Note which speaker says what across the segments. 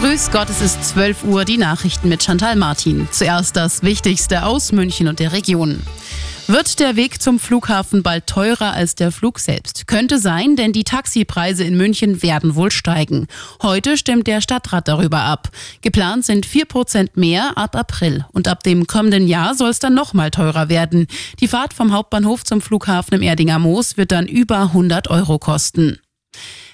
Speaker 1: Grüß Gott, es ist 12 Uhr, die Nachrichten mit Chantal Martin. Zuerst das Wichtigste aus München und der Region. Wird der Weg zum Flughafen bald teurer als der Flug selbst? Könnte sein, denn die Taxipreise in München werden wohl steigen. Heute stimmt der Stadtrat darüber ab. Geplant sind 4% mehr ab April. Und ab dem kommenden Jahr soll es dann nochmal teurer werden. Die Fahrt vom Hauptbahnhof zum Flughafen im Erdinger Moos wird dann über 100 Euro kosten.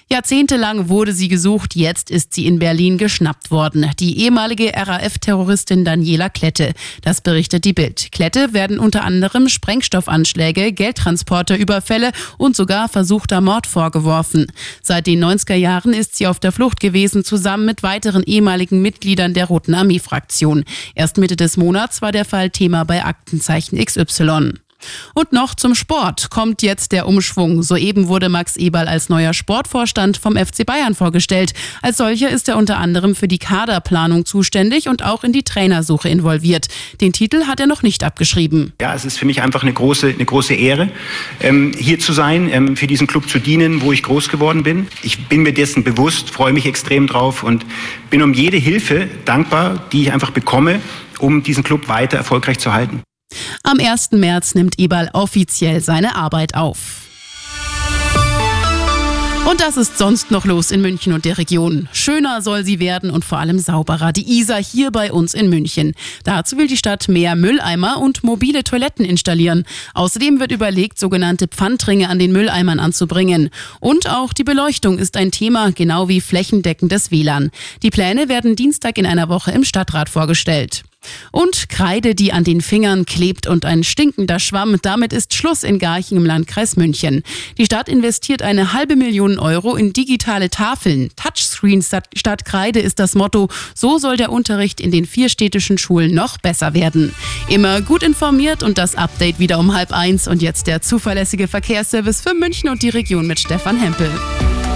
Speaker 1: Jahrzehntelang wurde sie gesucht, jetzt ist sie in Berlin geschnappt worden. Die ehemalige RAF-Terroristin Daniela Klette. Das berichtet die Bild. Klette werden unter anderem Sprengstoffanschläge, Geldtransporte, Überfälle und sogar versuchter Mord vorgeworfen. Seit den 90er Jahren ist sie auf der Flucht gewesen, zusammen mit weiteren ehemaligen Mitgliedern der Roten Armee-Fraktion. Erst Mitte des Monats war der Fall Thema bei Aktenzeichen XY. Und noch zum Sport kommt jetzt der Umschwung. Soeben wurde Max Eberl als neuer Sportvorstand vom FC Bayern vorgestellt. Als solcher ist er unter anderem für die Kaderplanung zuständig und auch in die Trainersuche involviert. Den Titel hat er noch nicht abgeschrieben.
Speaker 2: Ja, es ist für mich einfach eine große, eine große Ehre, ähm, hier zu sein, ähm, für diesen Club zu dienen, wo ich groß geworden bin. Ich bin mir dessen bewusst, freue mich extrem drauf und bin um jede Hilfe dankbar, die ich einfach bekomme, um diesen Club weiter erfolgreich zu halten.
Speaker 1: Am 1. März nimmt Eberl offiziell seine Arbeit auf. Und das ist sonst noch los in München und der Region. Schöner soll sie werden und vor allem sauberer. Die Isar hier bei uns in München. Dazu will die Stadt mehr Mülleimer und mobile Toiletten installieren. Außerdem wird überlegt, sogenannte Pfandringe an den Mülleimern anzubringen. Und auch die Beleuchtung ist ein Thema, genau wie flächendeckendes WLAN. Die Pläne werden Dienstag in einer Woche im Stadtrat vorgestellt. Und Kreide, die an den Fingern klebt und ein stinkender Schwamm. Damit ist Schluss in Garching im Landkreis München. Die Stadt investiert eine halbe Million Euro in digitale Tafeln. Touchscreens statt Kreide ist das Motto. So soll der Unterricht in den vier städtischen Schulen noch besser werden. Immer gut informiert und das Update wieder um halb eins. Und jetzt der zuverlässige Verkehrsservice für München und die Region mit Stefan Hempel.